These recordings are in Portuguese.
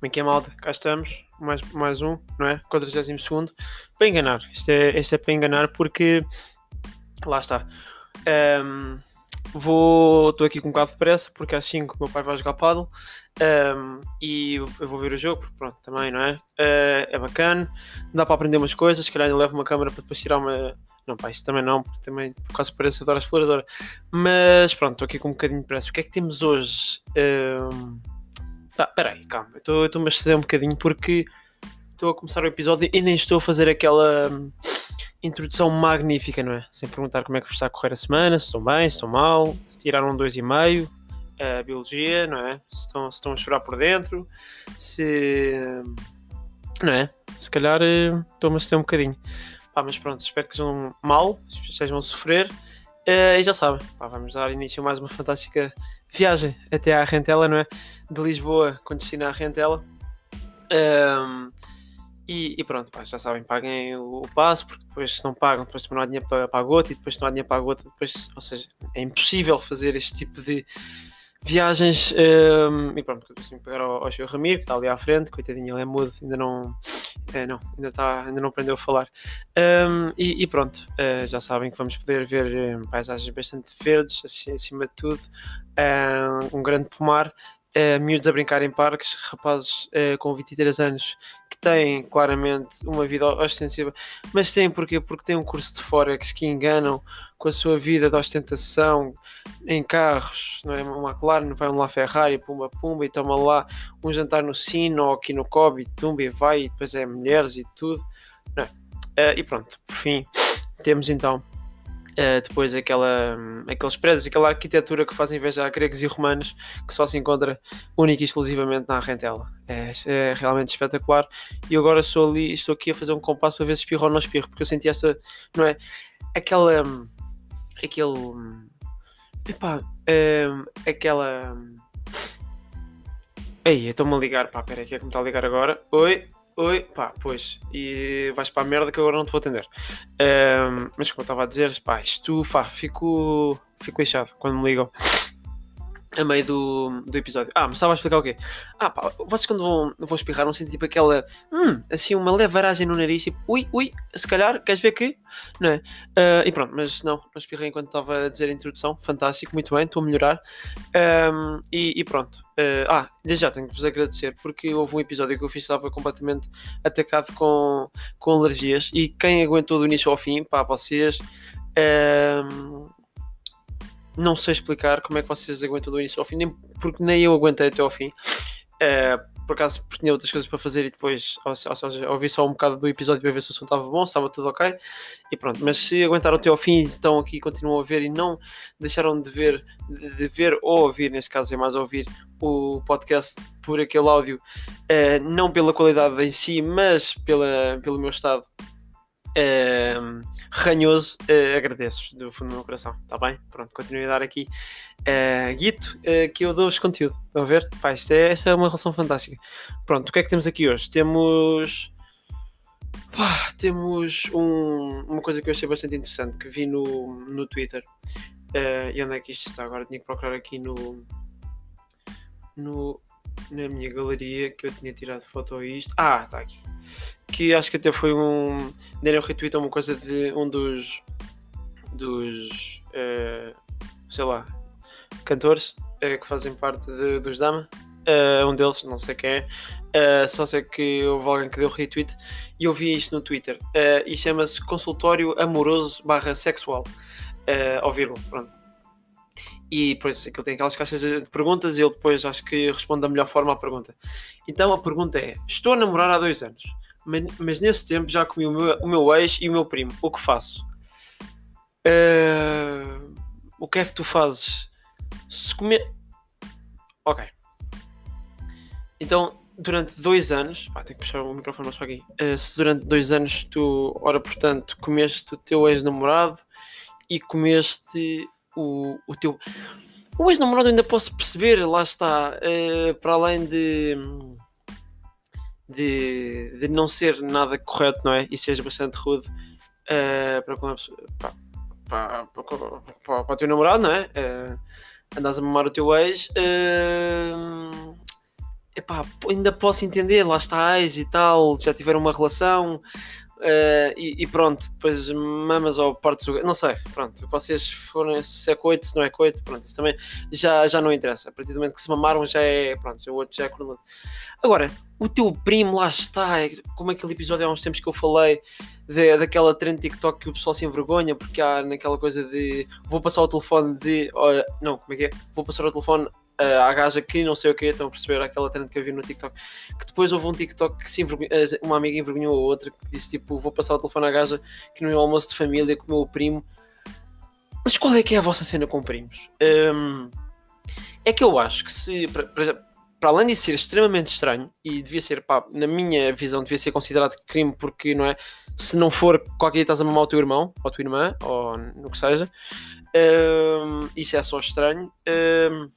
Como é que é, malta? Cá estamos, mais, mais um, não é? 42 para enganar. Isto é, isto é para enganar porque. Lá está. Um, vou. Estou aqui com um bocado de pressa porque às 5 o meu pai vai jogar paddle um, e eu vou ver o jogo, porque pronto, também, não é? Uh, é bacana, dá para aprender umas coisas. Se calhar eu levo uma câmera para depois tirar uma. Não, pá, isso também não, porque também por causa parece adoro a exploradora. Mas pronto, estou aqui com um bocadinho de pressa. O que é que temos hoje? Um, Tá, peraí, calma. Estou-me a exceder um bocadinho porque estou a começar o episódio e nem estou a fazer aquela hum, introdução magnífica, não é? Sem perguntar como é que está a correr a semana, se estão bem, se estão mal, se tiraram dois e meio, a biologia, não é? Se estão, se estão a chorar por dentro, se. Hum, não é? Se calhar hum, estou-me a exceder um bocadinho. Pá, mas pronto, espero que sejam mal, estejam a sofrer. Uh, e já sabem, pá, vamos dar início a mais uma fantástica viagem até à Rentela, não é? De Lisboa, quando destina à Rentela. Um, e, e, pronto, pá, já sabem, paguem o, o passo, porque depois se não pagam, depois não há dinheiro para, para a gota, e depois se não há dinheiro para a gota, depois, ou seja, é impossível fazer este tipo de viagens. Um, e pronto, que pegar ao, ao Ramiro, que está ali à frente, coitadinho, ele é mudo, ainda não, é, não, ainda, está, ainda não aprendeu a falar. Um, e, e, pronto, uh, já sabem que vamos poder ver um, paisagens bastante verdes, assim, acima de tudo, um grande pomar uh, miúdos a brincar em parques, rapazes uh, com 23 anos que têm claramente uma vida ostensiva, mas têm porquê? Porque têm um curso de Forex que enganam com a sua vida de ostentação em carros, não é? Uma McLaren, vai um lá Ferrari, pumba pumba, e toma lá um jantar no Sino ou aqui no Kobe, tumba e vai, e depois é mulheres e tudo, é? Uh, e pronto, por fim, temos então Uh, depois aquela, aqueles prédios, aquela arquitetura que fazem inveja a gregos e romanos que só se encontra única e exclusivamente na Rentela. É, é, realmente espetacular. E agora estou ali, estou aqui a fazer um compasso para ver se espirro ou não espirro, porque eu senti esta, não é? Aquela. aquele. epá, um, aquela. Ei, estou-me a ligar, pá, peraí, que é que me está a ligar agora? Oi, Oi, pá, pois, e vais para a merda que agora não te vou atender. Um, mas como eu estava a dizer, pá, isto, pá, fico, fico lixado quando me ligam a meio do, do episódio. Ah, mas estava a explicar o quê? Ah, pá, vocês quando vão, vão espirrar não sentem tipo aquela, hum, assim, uma leve varagem no nariz, tipo, ui, ui, se calhar, queres ver que? Não é? Uh, e pronto, mas não, não espirrei enquanto estava a dizer a introdução, fantástico, muito bem, estou a melhorar. Um, e, e, pronto. Uh, ah, desde já tenho que vos agradecer, porque houve um episódio que eu fiz estava completamente atacado com, com alergias, e quem aguentou do início ao fim, pá, vocês... Um, não sei explicar como é que vocês aguentam do início ao fim, nem, porque nem eu aguentei até ao fim. Uh, por acaso tinha outras coisas para fazer e depois, ou, seja, ouvi só um bocado do episódio para ver se o som estava bom, se estava tudo ok. E pronto, mas se aguentaram até ao fim e estão aqui continuam a ver e não deixaram de ver, de ver ou ouvir, neste caso é mais ouvir o podcast por aquele áudio, uh, não pela qualidade em si, mas pela, pelo meu estado uh, ranhoso, uh, agradeço do fundo do meu coração, está bem? Pronto, continuo a dar aqui uh, guito uh, que eu dou-vos conteúdo, estão a ver? Pá, isto é, esta é uma relação fantástica. Pronto, o que é que temos aqui hoje? Temos. Pá, temos um, uma coisa que eu achei bastante interessante que vi no, no Twitter. E onde é que isto está? Agora tinha que procurar aqui no. no na minha galeria que eu tinha tirado foto a isto. Ah, está aqui que acho que até foi um. Deram retweet a uma coisa de um dos. dos. Uh, sei lá. cantores uh, que fazem parte de, dos Dama. Uh, um deles, não sei quem é. só sei que houve alguém que deu retweet e eu vi isto no Twitter. e chama-se Consultório Amoroso barra Sexual. Uh, pronto. E depois aquilo tem aquelas caixas de perguntas e ele depois acho que responde da melhor forma à pergunta. Então a pergunta é: Estou a namorar há dois anos mas, mas nesse tempo já comi o meu, o meu ex e o meu primo. O que faço? Uh, o que é que tu fazes? Se comer. Ok. Então, durante dois anos. Pá, tenho que puxar o microfone mais para aqui. Uh, se durante dois anos tu, ora, portanto, comeste o teu ex-namorado e comeste o, o teu. O ex-namorado ainda posso perceber, lá está. Uh, para além de de, de não ser nada correto, não é? E seja bastante rude uh, para, para, para, para, para, o teu namorado, não é? Uh, andas a mamar o teu ex. Uh, epá, ainda posso entender, lá está e tal, já tiveram uma relação, Uh, e, e, pronto, depois mamas ou partes do. Não sei, pronto. Vocês foram se é coito, se não é coito, pronto, isso também já, já não interessa. A partir do momento que se mamaram já é. Pronto, o outro já é cronologia. Agora, o teu primo lá está, é, como aquele episódio há uns tempos que eu falei de, daquela trend TikTok que o pessoal se envergonha porque há naquela coisa de vou passar o telefone de. não, como é que é? Vou passar o telefone à gaja que não sei o que, estão a perceber aquela trend que eu vi no TikTok, que depois houve um TikTok que se eh, uma amiga envergonhou a outra, que disse tipo, vou passar o telefone à gaja que no meu almoço de família com o meu primo. Mas qual é que é a vossa cena com primos? Um, é que eu acho que se, exemplo, para além de ser extremamente estranho e devia ser, pá, na minha visão, devia ser considerado crime porque, não é? Se não for, qualquer dia estás a mamar o teu irmão ou a tua irmã ou no que seja, um, isso é só estranho. Um,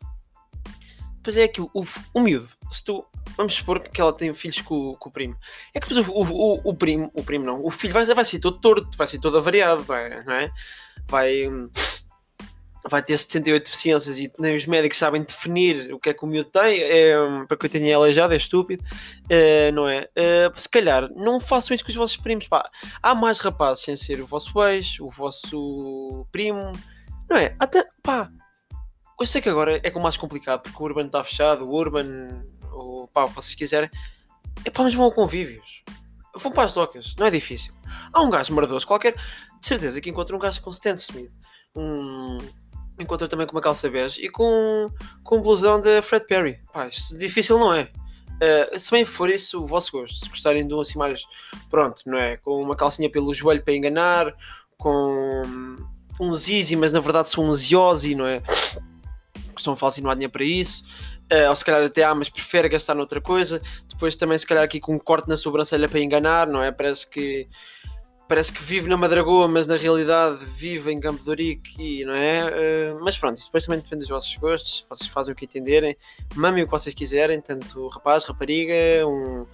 Pois é aquilo, o, o miúdo, se tu, vamos supor que ela tem filhos com, com o primo, é que depois o, o, o, primo, o primo não, o filho vai, vai ser todo torto, vai ser todo avariado, vai, não é? Vai, vai ter 78 deficiências e nem os médicos sabem definir o que é que o miúdo tem, é, para que eu tenha aleijado, é estúpido, é, não é? é? se calhar, não façam isso com os vossos primos, pá. Há mais rapazes sem ser o vosso ex, o vosso primo, não é? Até, pá, eu sei que agora é com mais complicado porque o Urban está fechado, o Urban, o pá, o que vocês quiserem. É pá, mas vão a convívios. Vão para as docas, não é difícil. Há um gajo maravilhoso qualquer, de certeza que encontra um gajo com Stan Smith. Um, encontra também com uma calça bege e com, com um blusão de Fred Perry. Pá, isto difícil não é. Uh, se bem for isso o vosso gosto, se gostarem de um assim mais, pronto, não é? Com uma calcinha pelo joelho para enganar, com um zizi, mas na verdade são um ziosi, não é? São falsos e não há dinheiro para isso. Uh, ou se calhar até há, mas prefere gastar noutra coisa. Depois também se calhar aqui com um corte na sobrancelha para enganar, não é? Parece que parece que vive na Madragoa, mas na realidade vive em Campo de Ourique, não é? Uh, mas pronto, isso depois também depende dos vossos gostos, vocês fazem o que entenderem, mamem o que vocês quiserem, tanto rapaz, rapariga, um,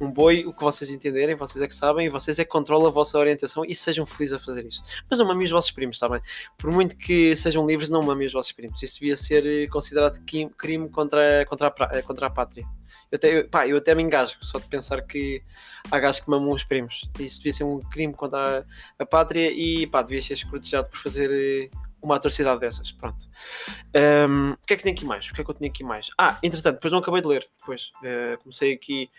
um boi, o que vocês entenderem, vocês é que sabem, vocês é que controlam a vossa orientação e sejam felizes a fazer isso. Mas não mamem os vossos primos, está bem? Por muito que sejam livres, não mamem os vossos primos. Isso devia ser eh, considerado crime contra, contra, a, eh, contra a pátria. Eu até, eu, pá, eu até me engasgo só de pensar que há gajos que mamam os primos. Isso devia ser um crime contra a, a pátria e pá, devia ser escrutejado por fazer eh, uma atrocidade dessas. Pronto. Um, o que é que tem aqui mais? O que é que eu tinha aqui mais? Ah, entretanto, depois não acabei de ler. Depois uh, comecei aqui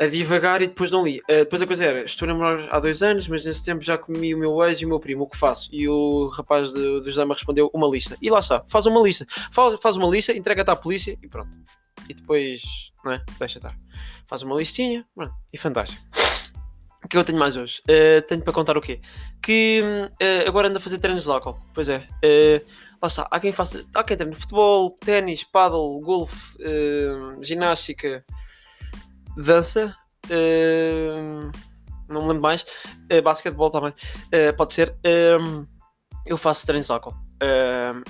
a divagar e depois não li. Uh, depois a coisa era, estou a namorar há dois anos, mas nesse tempo já comi o meu ex e o meu primo, o que faço? E o rapaz do José me respondeu uma lista. E lá está, faz uma lista. Faz, faz uma lista, entrega-te à polícia e pronto. E depois, não é? Deixa estar. Faz uma listinha, pronto, e fantástico. O que eu tenho mais hoje? Uh, tenho para contar o quê? Que uh, agora ando a fazer treinos de álcool. Pois é. lá está, há quem faça, há quem treine futebol, ténis, paddle, golfe, ginástica, dança, uh, não me lembro mais, uh, basquetebol também, uh, pode ser. Uh, eu faço treinos de álcool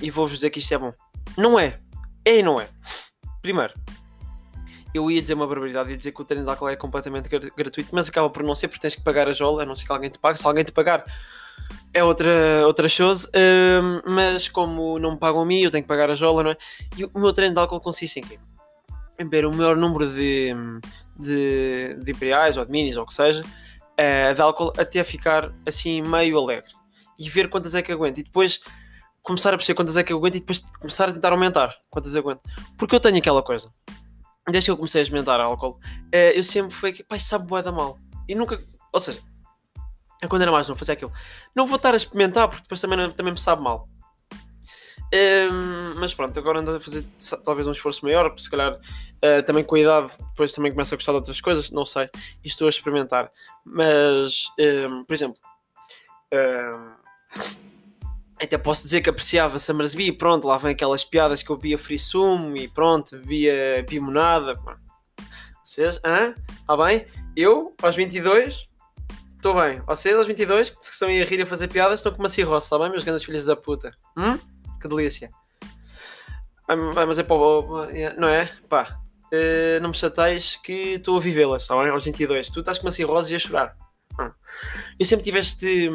e vou-vos dizer que isto é bom. Não é, é e não é. Primeiro, eu ia dizer uma barbaridade, ia dizer que o treino de álcool é completamente gratuito, mas acaba por não ser, porque tens que pagar a jola, a não ser que alguém te pague. Se alguém te pagar, é outra, outra chose, uh, mas como não me pagam a mim, eu tenho que pagar a jola, não é? E o meu treino de álcool consiste em quê? Beber o maior número de, de, de imperiais ou de minis ou o que seja, uh, de álcool até ficar assim meio alegre e ver quantas é que aguenta e depois começar a perceber quantas é que aguenta e depois começar a tentar aumentar quantas aguenta. Porque eu tenho aquela coisa, desde que eu comecei a experimentar álcool, uh, eu sempre fui que, pá, sabe boa da mal. E nunca, ou seja, quando era mais não fazia aquilo. Não vou estar a experimentar porque depois também, também me sabe mal. Um, mas pronto, agora ando a fazer talvez um esforço maior, se calhar uh, também com a idade, depois também começo a gostar de outras coisas, não sei, e estou a experimentar. Mas, um, por exemplo, um, até posso dizer que apreciava Summersby, pronto, lá vem aquelas piadas que eu via free sumo e pronto, via pimonada. Vocês, hã? Está bem? Eu, aos 22, estou bem. Vocês, aos 22, que estão aí a rir a fazer piadas, estão com uma cirrose, está bem, meus grandes filhos da puta? Hum? Que delícia. Mas é para não é? Pá, uh, não me chateias que estou a vivê-las, está bem? Aos 22. Tu estás com uma cirrose e a chorar. Hum. Eu sempre tive este,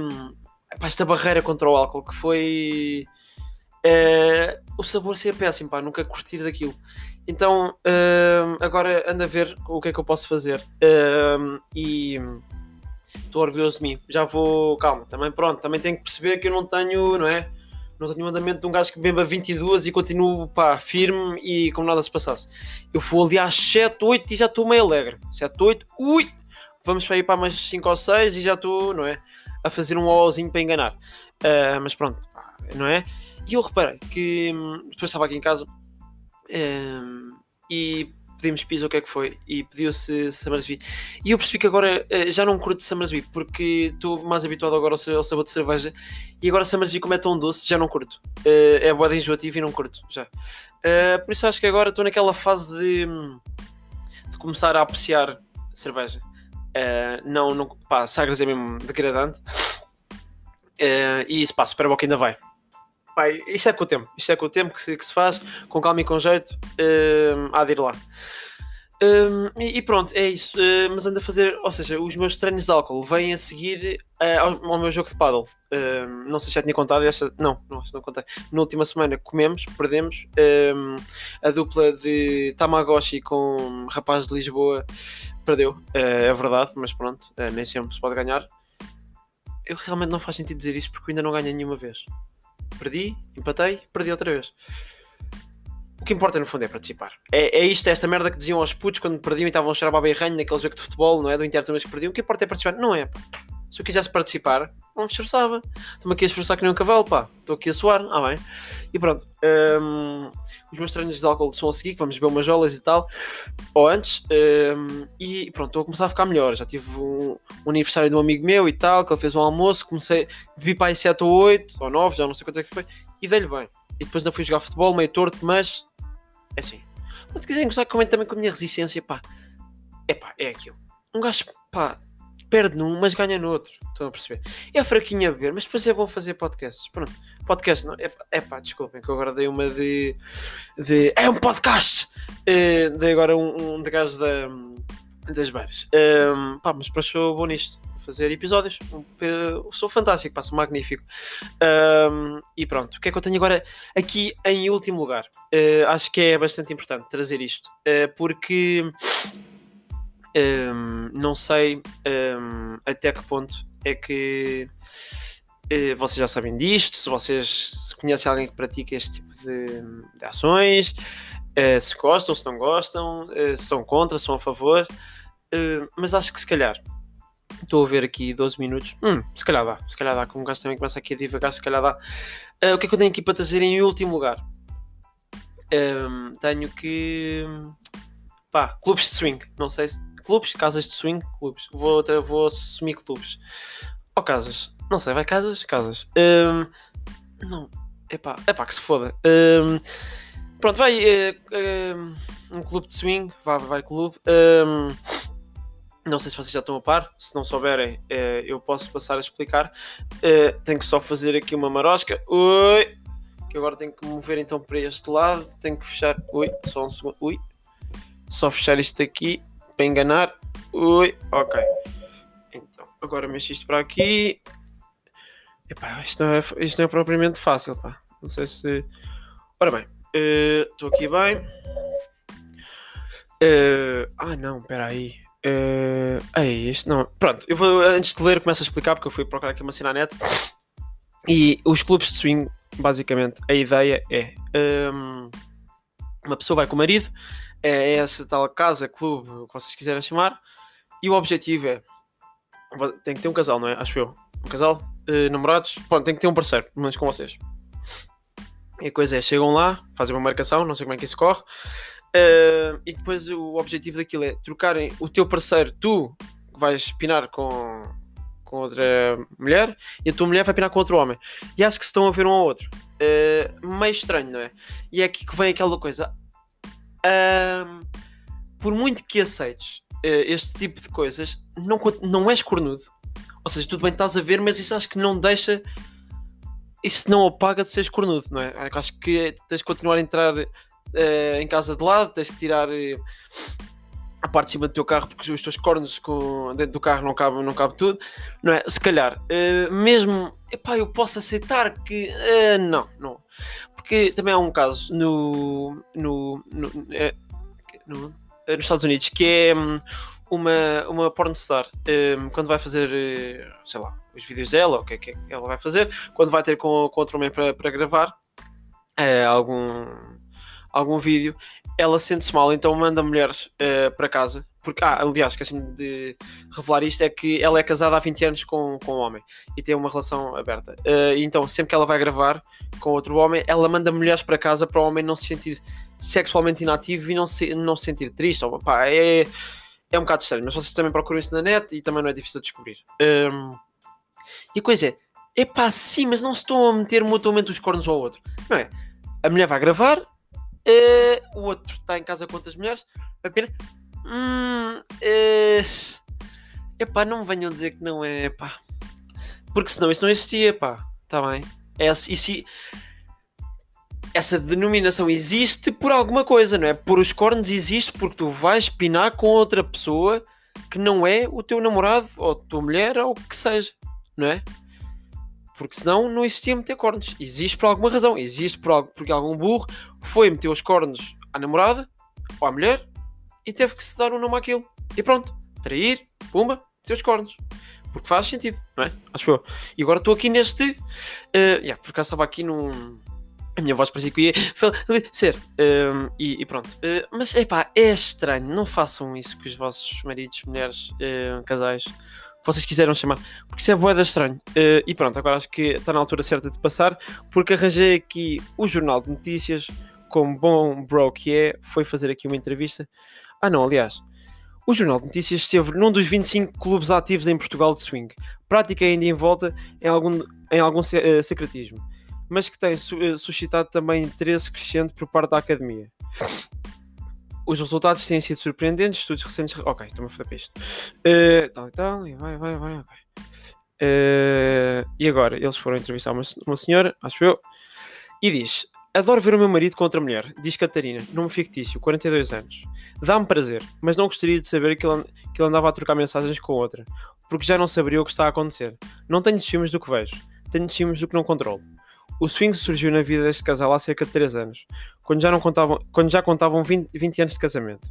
pá, esta barreira contra o álcool que foi uh, o sabor ser péssimo, pá, nunca curtir daquilo. Então, hum, agora ando a ver o que é que eu posso fazer. Hum, e estou orgulhoso de mim. Já vou, calma, também pronto, também tenho que perceber que eu não tenho, não é? Não tenho um andamento de um gajo que beba 22 e continuo, pá, firme e como nada se passasse. Eu vou ali às 7, 8 e já estou meio alegre. 7, 8, ui! Vamos para ir para mais 5 ou 6 e já estou, não é? A fazer um Ozinho para enganar. Uh, mas pronto, não é? E eu reparei que hum, depois estava aqui em casa um, e pedimos pizza, o que é que foi? E pediu-se Summersby. E eu percebi que agora uh, já não curto Summersby porque estou mais habituado agora ao, sabor de cerveja e agora Summersby, como é tão doce, já não curto. Uh, é boa enjoativo e não curto já. Uh, por isso acho que agora estou naquela fase de, de, começar a apreciar cerveja. não, não, pá, Sagres é mesmo degradante. e isso, pá, Super que ainda vai. Pai, isto é com o tempo, isto é com o tempo que se, que se faz, com calma e com jeito, uh, há de ir lá. Um, e, e, pronto, é isso. Uh, mas ando a fazer, ou seja, os meus treinos de álcool vêm a seguir uh, ao, ao, meu jogo de paddle. Uh, não sei se já tinha contado esta. Não, não, não contei. Na última semana comemos, perdemos. a dupla de Tamagotchi com rapaz de Lisboa perdeu. é verdade, mas pronto, nem sempre se pode ganhar. Eu realmente não faz sentido dizer isto porque eu ainda não ganhei nenhuma vez perdi, empatei, perdi outra vez. O que importa no fundo é participar. É, é isto, é esta merda que diziam aos putos quando perdiam e estavam a chorar a ranho naquele jogo de futebol, não é? Do Inter também que perdiam. O que importa é participar. Não é, pá. Se eu quisesse participar, não me esforçava. Estou-me aqui a esforçar que nem um cavalo, pá. Estou aqui a suar, ah bem. E pronto. Um, os meus treinos de álcool são a seguir, vamos beber umas jolas e tal. Ou antes. Um, e pronto, estou a começar a ficar melhor. Já tive um, um, aniversário de um amigo meu e tal, que ele fez um almoço. Comecei, bebi para aí 7 ou 8, ou 9, já não sei quanto é que foi. E dei-lhe bem. E depois ainda fui jogar futebol, meio torto, mas. É assim. Mas se quiserem gostar, comentem também com a minha resistência, pá. É pá, é aquilo. Um gajo, pá, perde num, mas ganha no outro. Estão a perceber? É fraquinho a beber, mas depois é bom fazer podcasts. Pronto, podcast não. É, é pá, desculpem, que eu agora dei uma de. de é um podcast! Uh, dei agora um, um de gajos da, das beiras. Um, ehm, pá, mas depois sou bom nisto. Fazer episódios. Uh, sou fantástico, passo magnífico. Um, ehm, e pronto, o que é que eu tenho agora aqui em último lugar? Uh, acho que é bastante importante trazer isto. Uh, porque um, não sei um, até que ponto é que uh, vocês já sabem disto, se vocês se conhecem alguém que pratica este tipo de, de ações, uh, se gostam, se não gostam, uh, se são contra, se são a favor, mas acho que se calhar estou a ver aqui 12 minutos, hum, se calhar dá, se calhar dá, como o gajo também começa aqui a divagar, se calhar dá. o que é que eu tenho aqui para trazer em último lugar? Um, tenho que pá, clubes de swing, não sei se clubes, casas de swing, clubes. Vou, vou assumir clubes. Ou casas. Não sei, vai casas? Casas. Um, não. Epá, epá, que se foda. Um, pronto, vai. Uh, um clube de swing. Vai, vai clube. Um, não sei se vocês já estão a par. Se não souberem, uh, eu posso passar a explicar. Uh, tenho que só fazer aqui uma marosca. Ui! Que agora tenho que mover então para este lado. Tenho que fechar. Ui, só um segundo. Ui! Só fechar isto aqui para enganar. Ui, ok. Então, agora mexo isto para aqui. Epá, isto não é, isto não é propriamente fácil, pá. Não sei se. Ora bem, eh, estou uh, aqui bem. Uh, ah, não, espera aí. Uh, aí, isto não. Pronto, eu vou, antes de ler, começo a explicar porque eu fui procurar aqui uma cena net. E os clubes de swing, basicamente, a ideia é. Um, uma pessoa vai com o marido, é essa tal casa, clube, o que vocês quiserem chamar, e o objetivo é. Tem que ter um casal, não é? Acho eu. Um casal, uh, namorados, pronto, tem que ter um parceiro, menos com vocês. E a coisa é, chegam lá, fazem uma marcação, não sei como é que isso corre, uh, e depois o objetivo daquilo é trocarem o teu parceiro, tu que vais pinar com, com outra mulher, e a tua mulher vai pinar com outro homem. E acho que se estão a ver um ao outro. Uh, meio estranho, não é? E é aqui que vem aquela coisa um, por muito que aceites uh, este tipo de coisas, não, não és cornudo. Ou seja, tudo bem, estás a ver, mas isso acho que não deixa. Isso não apaga de seres cornudo, não é? Acho que tens de continuar a entrar uh, em casa de lado, tens que tirar uh, a parte de cima do teu carro porque os teus cornos com, dentro do carro não cabe, não cabe tudo, não é? Se calhar, uh, mesmo, epá, eu posso aceitar que. não, não que também há um caso no, no, no, é, no eh, nos Estados Unidos que é hum, uma, uma pornstar um, quando vai fazer, eh, sei lá, os vídeos dela, o que é que ela vai fazer, quando vai ter com, com outro homem para, para gravar é, algum, algum vídeo, ela sente-se mal, então manda mulheres uh, para casa. Porque, ah, aliás, esqueci-me de revelar isto: é que ela é casada há 20 anos com, com um homem e tem uma relação aberta. Uh, então, sempre que ela vai gravar com outro homem, ela manda mulheres para casa para o homem não se sentir sexualmente inativo e não se, não se sentir triste. Ou, pá, é, é um bocado estranho, mas vocês também procuram isso na net e também não é difícil de descobrir. Um, e a coisa é, é pá, sim, mas não se estão a meter mutuamente os cornos ao outro. Não é? A mulher vai gravar, uh, o outro está em casa com outras mulheres, apenas. Hum, uh, epá, não venham dizer que não é, pá. Porque senão isso não existia, pá. Está bem? É, e se, essa denominação existe por alguma coisa, não é? Por os cornos existe porque tu vais pinar com outra pessoa que não é o teu namorado ou a tua mulher ou o que seja, não é? Porque senão não existia meter cornos. Existe por alguma razão. Existe por algo, porque algum burro foi meter os cornos à namorada ou à mulher e teve que se dar um nome àquilo. E pronto. Trair, pumba, os cornos. Porque faz sentido, não é? Acho eu. E agora estou aqui neste. Uh, yeah, por acaso estava aqui num a minha voz parecia que ia ser. Um, e, e, pronto. Uh, mas epá, é estranho. Não façam isso com os vossos maridos, mulheres, uh, casais, que vocês quiseram chamar. Porque isso é boeda estranho. Uh, e pronto, agora acho que está na altura certa de passar. Porque arranjei aqui o Jornal de Notícias, como bom bro que é, foi fazer aqui uma entrevista. Ah, não, aliás. O Jornal de Notícias esteve num dos 25 clubes ativos em Portugal de swing. Prática ainda em volta em algum, em algum secretismo mas que tem eh, suscitado também interesse crescente por parte da academia. Os resultados têm sido surpreendentes, estudos recentes. Ok, estou-me a foder isto. Uh, tal e tal, e vai, vai, vai, ok. Uh, e agora, eles foram entrevistar uma, uma senhora, acho eu, e diz: Adoro ver o meu marido com outra mulher, diz Catarina, nome fictício, 42 anos. Dá-me prazer, mas não gostaria de saber que ele, que ele andava a trocar mensagens com outra, porque já não saberia o que está a acontecer. Não tenho ciúmes do que vejo, tenho ciúmes do que não controlo. O swing surgiu na vida deste casal há cerca de 3 anos, quando já, não contavam, quando já contavam 20, 20 anos de casamento.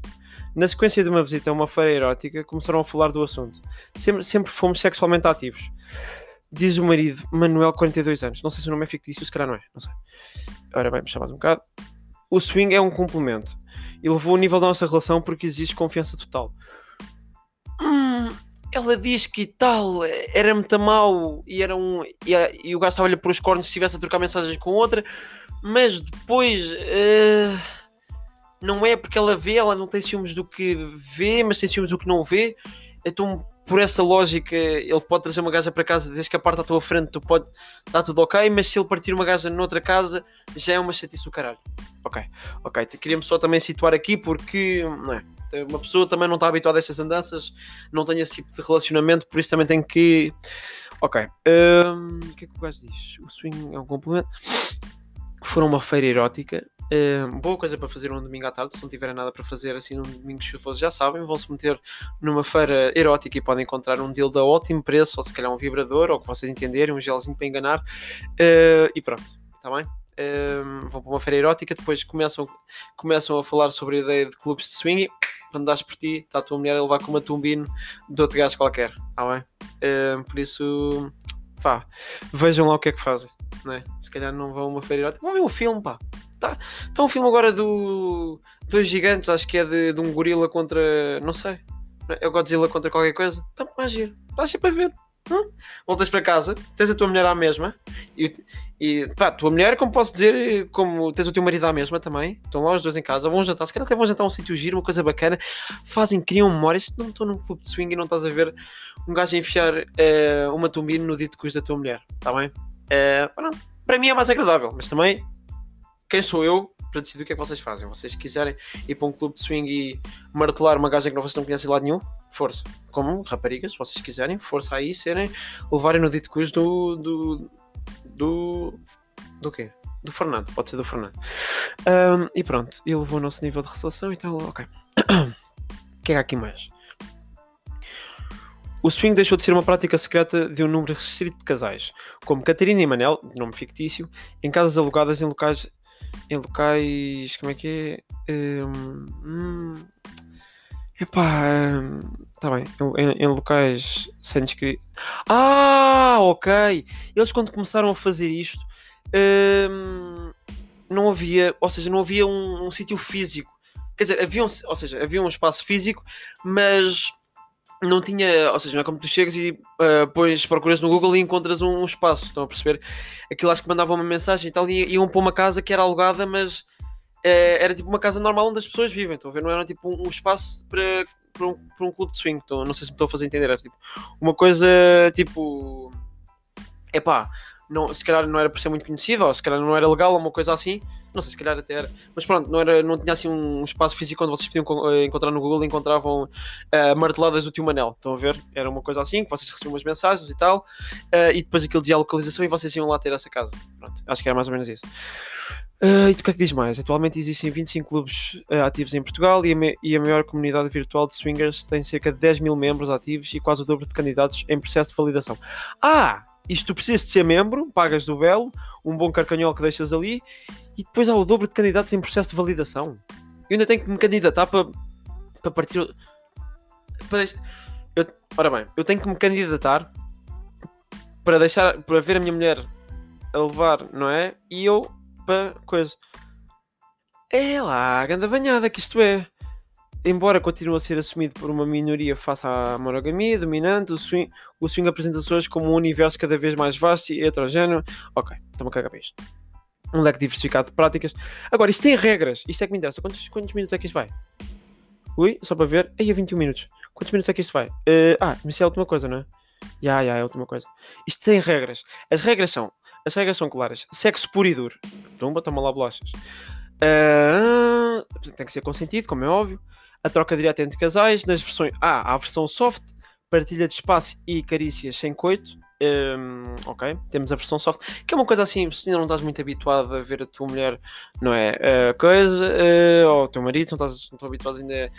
Na sequência de uma visita a uma feira erótica, começaram a falar do assunto. Sempre, sempre fomos sexualmente ativos. Diz o marido, Manuel, 42 anos. Não sei se o nome é fictício, se calhar não é, não sei. Ora bem, puxar mais um bocado. O swing é um complemento. Elevou o nível da nossa relação porque existe confiança total. Hum, ela diz que tal, era muito mau e, era um, e, e o gajo estava-lhe por os cornos se estivesse a trocar mensagens com outra, mas depois uh, não é porque ela vê, ela não tem ciúmes do que vê, mas tem ciúmes do que não vê. Então, por essa lógica, ele pode trazer uma gaja para casa desde que a parte à tua frente, tu pode está tudo ok, mas se ele partir uma gaja noutra casa, já é uma chatice do caralho. Ok, ok, queria-me só também situar aqui porque não é uma pessoa também não está habituada a estas andanças, não tem esse tipo de relacionamento, por isso também tem que. Ok. Um, o que é que o gajo diz? O swing é um complemento. Foram uma feira erótica. Um, boa coisa para fazer um domingo à tarde, se não tiverem nada para fazer assim num domingo chuvoso, já sabem, vão-se meter numa feira erótica e podem encontrar um deal de ótimo preço, ou se calhar um vibrador, ou o que vocês entenderem, um gelzinho para enganar. Uh, e pronto, está bem? Um, vão para uma feira erótica, depois começam, começam a falar sobre a ideia de clubes de swing quando dás por ti, está a tua mulher a levar com uma tumbino de outro gajo qualquer, ah, bem? Uh, por isso, pá, vejam lá o que é que fazem, né? Se calhar não vão uma feira erótica, vão ver um filme, pá. Tá, tá um filme agora do dos gigantes, acho que é de, de um gorila contra, não sei, é o Godzilla contra qualquer coisa. Tá mais giro, estás sempre a ver. Hum? Voltas para casa, tens a tua mulher à mesma e, e pá, tua mulher, como posso dizer, como tens o teu marido à mesma também, estão lá os dois em casa, vão jantar, se calhar até vão jantar um sítio giro, uma coisa bacana, fazem, criam memórias. Não estou num clube de swing e não estás a ver um gajo enfiar uh, uma tumbina no dito cujo da tua mulher, está bem? Uh, para mim é mais agradável, mas também quem sou eu para decidir o que é que vocês fazem. Vocês quiserem ir para um clube de swing e martelar uma gaja que vocês não conhecem de lado nenhum, força. Como raparigas, se vocês quiserem, força aí, serem, levarem no dito cujo do, do. do. do quê? Do Fernando, pode ser do Fernando. Um, e pronto, ele levou o nosso nível de resolução, então, ok. O que é que há aqui mais? O swing deixou de ser uma prática secreta de um número restrito de casais, como Catarina e Manel, de nome fictício, em casas alugadas em locais em locais. Como é que é? Um, hum, epá, um, tá bem. Em, em locais sem descrição. Ah, ok! Eles quando começaram a fazer isto. Um, não havia, ou seja, não havia um, um sítio físico. Quer dizer, havia um, ou seja, havia um espaço físico, mas não tinha, ou seja, não é como tu chegas e uh, pões, procuras no Google e encontras um, um, espaço, estão a perceber? Aquilo acho que mandavam uma mensagem e tal, e iam para uma casa que era alugada, mas uh, era tipo uma casa normal onde as pessoas vivem, estão a ver? Não era tipo um, um espaço para, para, um, para um clube de swing, então, não sei se me estou a fazer entender, era tipo uma coisa tipo, epá, não, se calhar não era por ser muito conhecido, ou se calhar não era legal, ou uma coisa assim, não sei, se calhar até era. Mas pronto, não, era, não tinha assim um espaço físico onde vocês podiam eh, encontrar no Google encontravam uh, marteladas do tio Manel. Estão a ver? Era uma coisa assim, que vocês recebiam umas mensagens e tal, uh, e depois aquilo dizia a localização e vocês iam lá ter essa casa. Pronto, acho que era mais ou menos isso. Uh, e o que é que diz mais? Atualmente existem 25 clubes uh, ativos em Portugal e a, e a, maior comunidade virtual de swingers tem cerca de 10 mil membros ativos e quase o dobro de candidatos em processo de validação. Ah! Isto precisas de ser membro, pagas do Belo, um bom carcanhol que deixas ali e depois há o dobro de candidatos em processo de validação. Eu ainda tenho que me candidatar para, para partir. Para eu, ora bem, eu tenho que me candidatar para deixar. para ver a minha mulher a levar, não é? E eu para coisa. É lá, grande banhada que isto é. Embora continue a ser assumido por uma minoria face à monogamia dominante, o swing, o swing apresenta pessoas como um universo cada vez mais vasto e heterogéneo. Ok, estamos a cagar para isto um leque diversificado de práticas. Agora, isto tem regras, isto é que me interessa. Quantos, quantos minutos é que isto vai? Ui, só para ver. Aí, 21 minutos. Quantos minutos é que isto vai? Uh, ah, mas isso é a última coisa, não é? Ya, yeah, ya, yeah, é a última coisa. Isto tem regras. As regras são, as regras são claras. Sexo puro e duro. Tumba, toma lá bolachas. Uh, tem que ser consentido, como é óbvio. A troca direta entre casais, nas versões... Há a versão soft, partilha de espaço e carícias sem coito. Um, ok, temos a versão soft, que é uma coisa assim, se ainda não estás muito habituado a ver a tua mulher, não é? Uh, coisa, uh, ou o teu marido, não estás, não estão ainda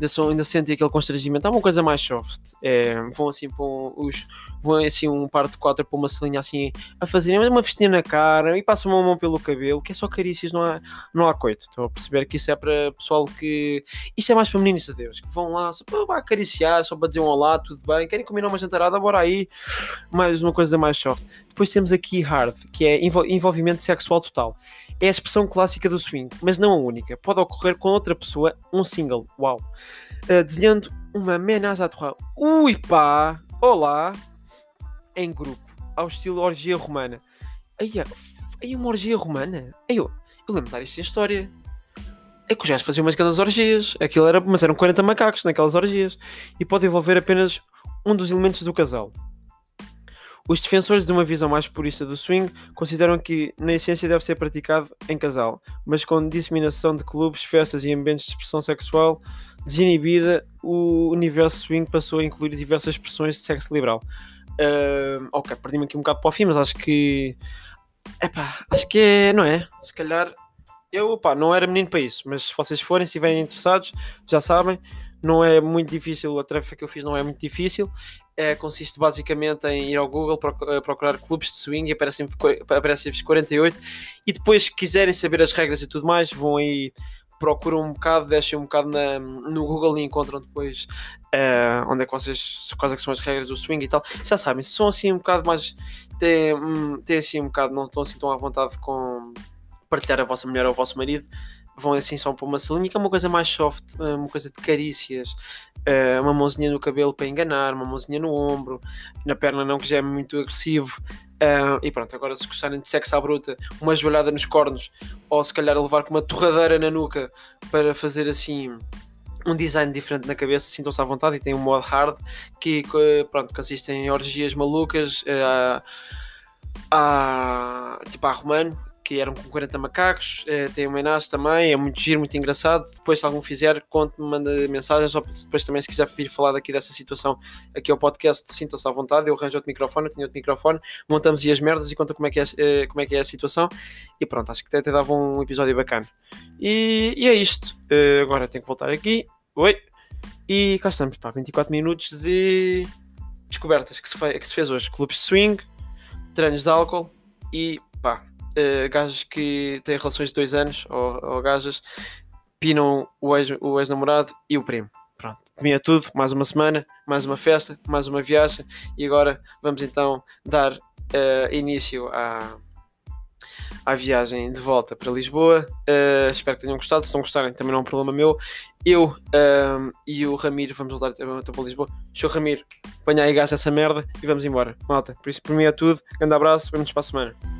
ainda, são, ainda sentem aquele constrangimento. Há uma coisa mais soft. É, vão assim para um, os, vão assim um par de quatro para uma salinha assim a fazerem uma vestinha na cara e passam uma mão pelo cabelo, que é só carícias, não há, não há coito. Estou a perceber que isso é para pessoal que. Isto é mais para meninos de Deus, que vão lá só para acariciar, só para dizer um olá, tudo bem, querem combinar uma jantarada, bora aí. Mais uma coisa mais soft. Depois temos aqui hard, que é envolvimento sexual total. É a expressão clássica do swing, mas não a única. Pode ocorrer com outra pessoa, um single. Uau! Uh, desenhando uma menage à trois. Ui pá! Olá! Em grupo, ao estilo orgia romana. Aí, aí uma orgia romana? Aí, eu, eu lembro de dar isso em história. É que os gajos faziam umas grandes orgias. Aquilo era, mas eram 40 macacos naquelas orgias. E pode envolver apenas um dos elementos do casal. Os defensores de uma visão mais purista do swing consideram que, na essência, deve ser praticado em casal, mas com disseminação de clubes, festas e ambientes de expressão sexual desinibida, o universo swing passou a incluir diversas expressões de sexo liberal. Uh, ok, perdi-me aqui um bocado para o fim, mas acho que. Epá, acho que é. Não é? Se calhar. Eu, pá, não era menino para isso, mas se vocês forem, se estiverem interessados, já sabem, não é muito difícil, a tarefa que eu fiz não é muito difícil. É, consiste basicamente em ir ao Google, eh, procurar clubes de swing e aparecem-vos aparecem 48. E depois, se quiserem saber as regras e tudo mais, vão aí, procuram um bocado, deixem um bocado na, no Google e encontram depois uh, onde é que vocês, quais é que são as regras do swing e tal. Já sabem, se são assim um bocado mais. têm, hum, têm assim um bocado, não estão assim tão à vontade com partilhar a vossa mulher ou o vosso marido vão assim só para uma salinha, que é uma coisa mais soft, eh, uma coisa de carícias, eh, uma mãozinha no cabelo para enganar, uma mãozinha no ombro, na perna não, que já é muito agressivo. Eh, e pronto, agora se gostarem de sexo à bruta, uma joelhada nos cornos, ou se calhar levar com uma torradeira na nuca para fazer assim um design diferente na cabeça, sintam-se à vontade e tem um modo hard que pronto, consiste em orgias malucas. Uh, a, tipo a romano que eram com 40 macacos, é, tem o Menas também, é muito giro, muito engraçado. Depois, se algum fizer, conte-me, manda mensagens. Ou depois também, se quiser vir falar daqui dessa situação aqui ao podcast, sinta-se à vontade. Eu arranjo outro microfone, eu tenho outro microfone, montamos aí as merdas e conta como é que é, eh, como é, que é a situação. E pronto, acho que até dava um episódio bacana. E, e é isto. Uh, agora tenho que voltar aqui. Oi! E cá estamos, pá, 24 minutos de descobertas que se, que se fez hoje. Clubes de swing, treinos de álcool e pá, uh, gajos que têm relações de dois anos, ou, ou gajas, pinam o ex-namorado ex e o primo. Pronto, é tudo, mais uma semana, mais uma festa, mais uma viagem e agora vamos então dar uh, início à, à viagem de volta para Lisboa. Uh, espero que tenham gostado. Se não gostarem, também não é um problema meu. Eu um, e o Ramiro vamos voltar então para Lisboa. Show Ramiro, apanha aí gás essa merda e vamos embora. Malta, por isso por mim é tudo. Grande abraço, vemos para a semana.